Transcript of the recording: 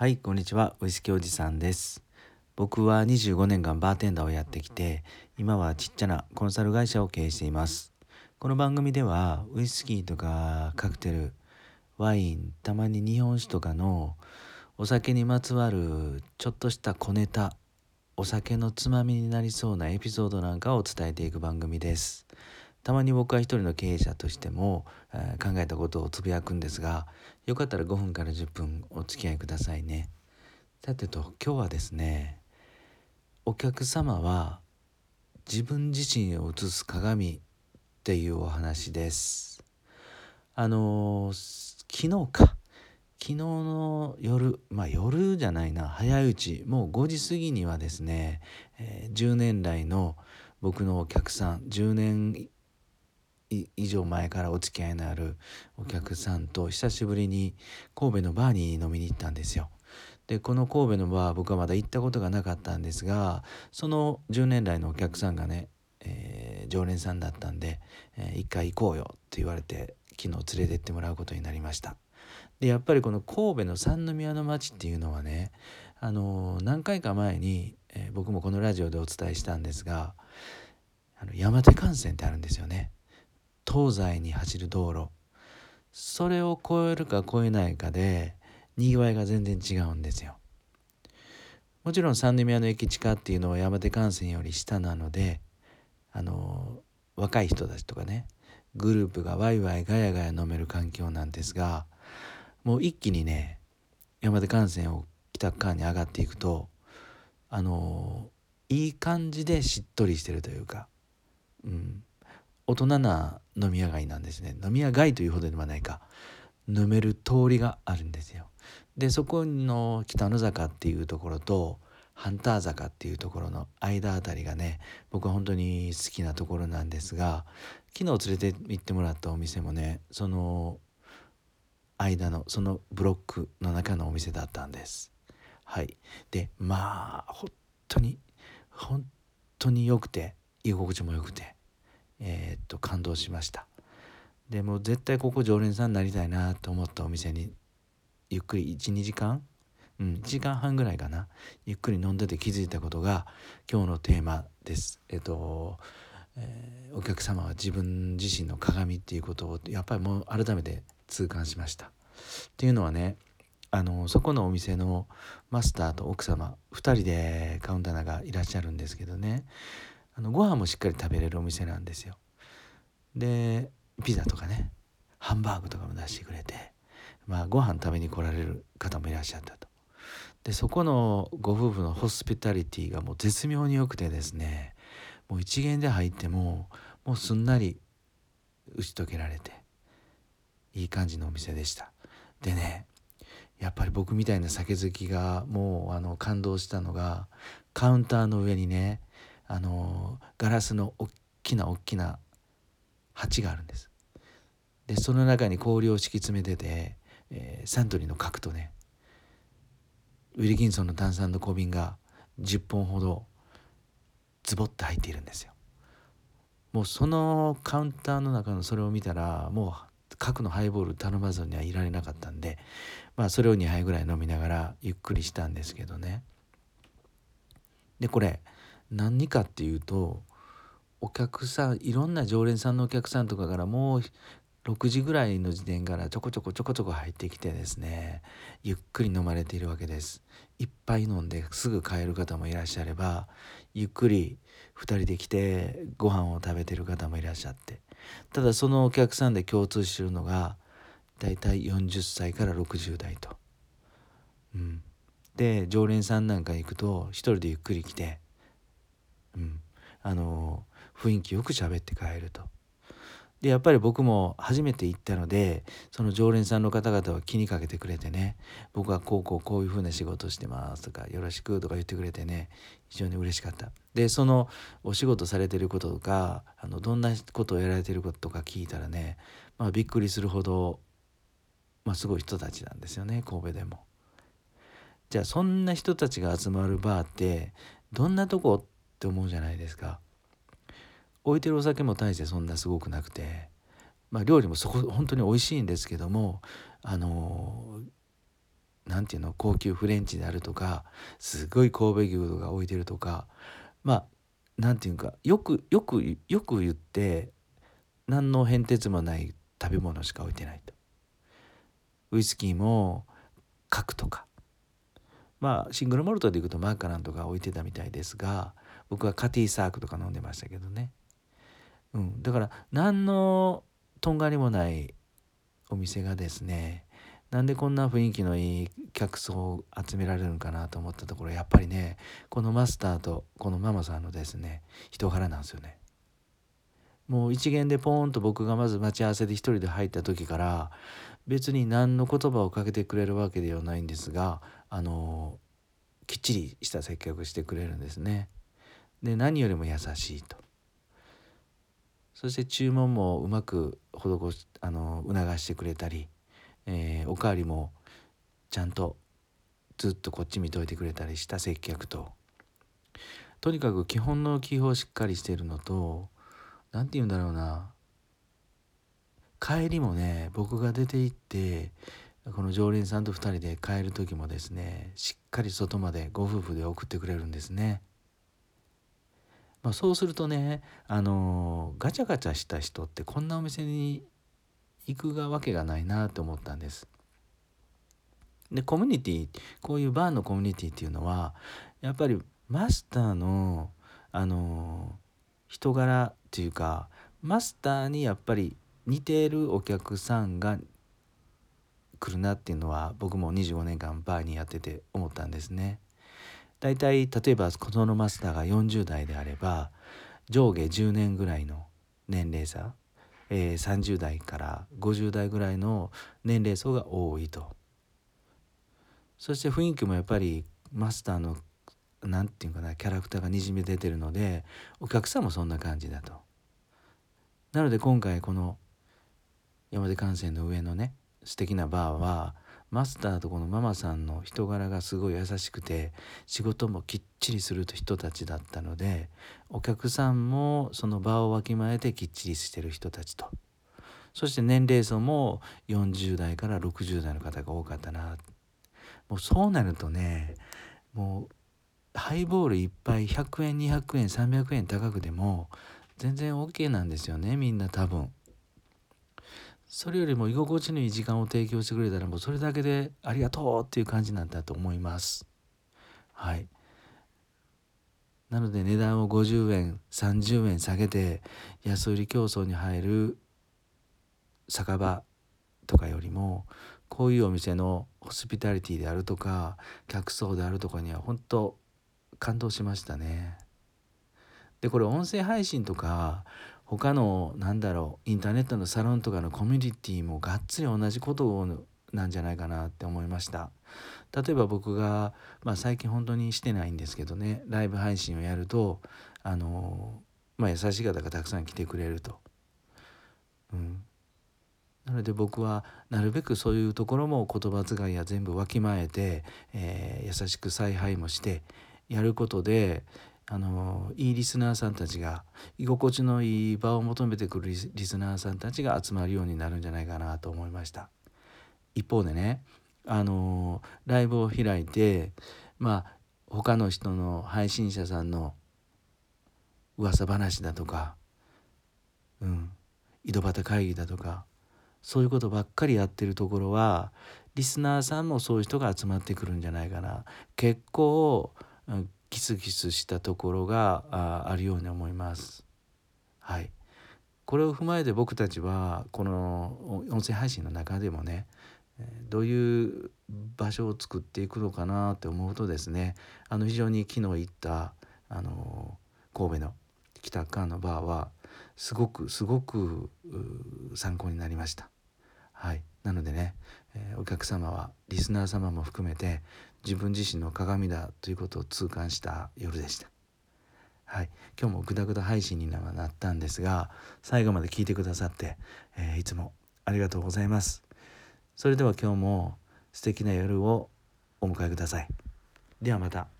はいこんにちは。ウイスキーおじさんです。僕は25年間バーテンダーをやってきて今はちっちゃなコンサル会社を経営しています。この番組ではウイスキーとかカクテルワインたまに日本酒とかのお酒にまつわるちょっとした小ネタお酒のつまみになりそうなエピソードなんかを伝えていく番組です。たまに僕は一人の経営者としても、えー、考えたことをつぶやくんですがよかったら5分から10分お付き合いくださいね。さてと今日はですねお客様は自分自身を映す鏡っていうお話です。あの、昨日か昨日の夜まあ夜じゃないな早いうちもう5時過ぎにはですね、えー、10年来の僕のお客さん10年以上前からお付き合いのあるお客さんと久しぶりに神戸のバーに飲みに行ったんですよ。でこの神戸のバー僕はまだ行ったことがなかったんですがその10年来のお客さんがね、えー、常連さんだったんで、えー、一回行こうよって言われて昨日連れてってもらうことになりました。でやっぱりこの神戸の三宮の町っていうのはねあの何回か前に、えー、僕もこのラジオでお伝えしたんですがあの山手幹線ってあるんですよね。東西に走る道路。それを越えるか越えないかでにぎわいが全然違うんですよ。もちろん三宮の駅地下っていうのは山手幹線より下なのであの若い人たちとかねグループがワイワイガヤガヤ飲める環境なんですがもう一気にね山手幹線を北側に上がっていくとあのいい感じでしっとりしてるというか、うん、大人な飲み屋街なんですね。飲み屋街というほどではないか。飲める通りがあるんですよ。でそこの北の坂っていうところとハンター坂っていうところの間あたりがね僕は本当に好きなところなんですが昨日連れて行ってもらったお店もねその間のそのブロックの中のお店だったんです。はい。でまあ本当に本当に良くて居心地も良くて。えー、っと感動しました。でも絶対ここ常連さんになりたいなと思ったお店にゆっくり12時間うん1時間半ぐらいかな。ゆっくり飲んでて気づいたことが今日のテーマです。えっと、えー、お客様は自分自身の鏡っていうことをやっぱりもう改めて痛感しました。っていうのはねあのそこのお店のマスターと奥様2人でカウンターがいらっしゃるんですけどね。あのご飯もしっかり食べれるお店なんですよ。でピザとかねハンバーグとかも出してくれてまあご飯食べに来られる方もいらっしゃったと。でそこのご夫婦のホスピタリティがもう絶妙に良くてですねもう一元で入ってももうすんなり打ち解けられていい感じのお店でした。でねやっぱり僕みたいな酒好きがもうあの感動したのがカウンターの上にねあのガラスの大きな大きな鉢があるんです。でその中に氷を敷き詰めてて、えー、サントリーの核とねウィルキンソンの炭酸の小瓶が10本ほどズボッと入っているんですよ。もうそのカウンターの中のそれを見たらもう核のハイボール頼まずにはいられなかったんでまあそれを2杯ぐらい飲みながらゆっくりしたんですけどね。でこれ何にかっていうとお客さんいろんな常連さんのお客さんとかからもう6時ぐらいの時点からちょこちょこちょこちょこ入ってきてですねゆっくり飲まれているわけです。いっぱい飲んですぐ帰る方もいらっしゃればゆっくり2人で来てご飯を食べてる方もいらっしゃって。ただそのお客さんで共通してるのがだいたい40歳から60代と。うん、で常連さんなんか行くと1人でゆっくり来て、あの雰囲気よく喋って帰ると。でやっぱり僕も初めて行ったのでその常連さんの方々は気にかけてくれてね僕はこうこうこういうふうな仕事してますとかよろしくとか言ってくれてね非常に嬉しかったでそのお仕事されてることとかあのどんなことをやられてることとか聞いたらね、まあ、びっくりするほど、まあ、すごい人たちなんですよね神戸でも。じゃあそんな人たちが集まるバーってどんなとこって思うじゃないですか置いてるお酒も大してそんなすごくなくてまあ料理もそこ本当に美味しいんですけどもあの何て言うの高級フレンチであるとかすごい神戸牛とか置いてるとかまあ何て言うかよくよくよく言って何の変哲もない食べ物しか置いてないと。ウイスキーも核とかまあシングルモルトでいくとマーカランとか置いてたみたいですが僕はカティサークとか飲んでましたけどね、うん、だから何のとんがりもないお店がですねなんでこんな雰囲気のいい客層を集められるのかなと思ったところやっぱりねこのマスターとこのママさんのですね人柄なんですよね。もう一元でポーンと僕がまず待ち合わせで一人で入った時から別に何の言葉をかけてくれるわけではないんですがあのきっちりした接客してくれるんですね。で何よりも優しいと。そして注文もうまく施しあの促してくれたり、えー、おかわりもちゃんとずっとこっち見といてくれたりした接客ととにかく基本の基本しっかりしているのと何て言うんだろうな帰りもね僕が出て行ってこの常連さんと2人で帰る時もですねしっかり外までご夫婦で送ってくれるんですね。まあ、そうするとねあのガチャガチャした人ってこんなお店に行くがわけがないなと思ったんです。でコミュニティこういうバーのコミュニティっていうのはやっぱりマスターのあの人柄っていうかマスターにやっぱり似ているお客さんが来るなっていうのは僕も25年間バーにやってて思ったんですね。だいたい例えばこのマスターが40代であれば上下10年ぐらいの年齢差、えー、30代から50代ぐらいの年齢層が多いと。そして雰囲気もやっぱりマスターの何て言うかなキャラクターがにじみ出てるのでお客さんもそんな感じだと。なので今回この山手幹線の上のね素敵なバーはマスターとこのママさんの人柄がすごい優しくて仕事もきっちりする人たちだったのでお客さんもその場をわきまえてきっちりしてる人たちとそして年齢層も40代から60代の方が多かったなもうそうなるとねもうハイボールいっぱい100円200円300円高くても全然 OK なんですよねみんな多分。それよりも居心地のいい時間を提供してくれたらもうそれだけでありがとうっていう感じなんだと思います。はい。なので値段を50円30円下げて安売り競争に入る酒場とかよりもこういうお店のホスピタリティであるとか客層であるとかには本当感動しましたね。でこれ音声配信とか他のなんだろうインターネットのサロンとかのコミュニティもがっつり同じことなんじゃないかなって思いました。例えば僕が、まあ、最近本当にしてないんですけどねライブ配信をやるとあの、まあ、優しい方がたくさん来てくれると、うん、なので僕はなるべくそういうところも言葉遣いや全部わきまえて、えー、優しく采配もしてやることであのいいリスナーさんたちが居心地のいい場を求めてくるリスナーさんたちが集まるようになるんじゃないかなと思いました。一方でねあのライブを開いてまあ他の人の配信者さんの噂話だとかうん井戸端会議だとかそういうことばっかりやってるところはリスナーさんもそういう人が集まってくるんじゃないかな。結構、うんキスキスしたところがあるように思います。はい、これを踏まえて僕たちはこの音声配信の中でもねどういう場所を作っていくのかなって思うとですねあの非常に昨日行ったあの神戸の北側のバーはすごくすごく参考になりました。はい、なのでね、えー、お客様はリスナー様も含めて自分自身の鏡だということを痛感した夜でした。はい、今日もグダグダ配信になったんですが最後まで聞いてくださって、えー、いつもありがとうございます。それでは今日も素敵な夜をお迎えください。ではまた。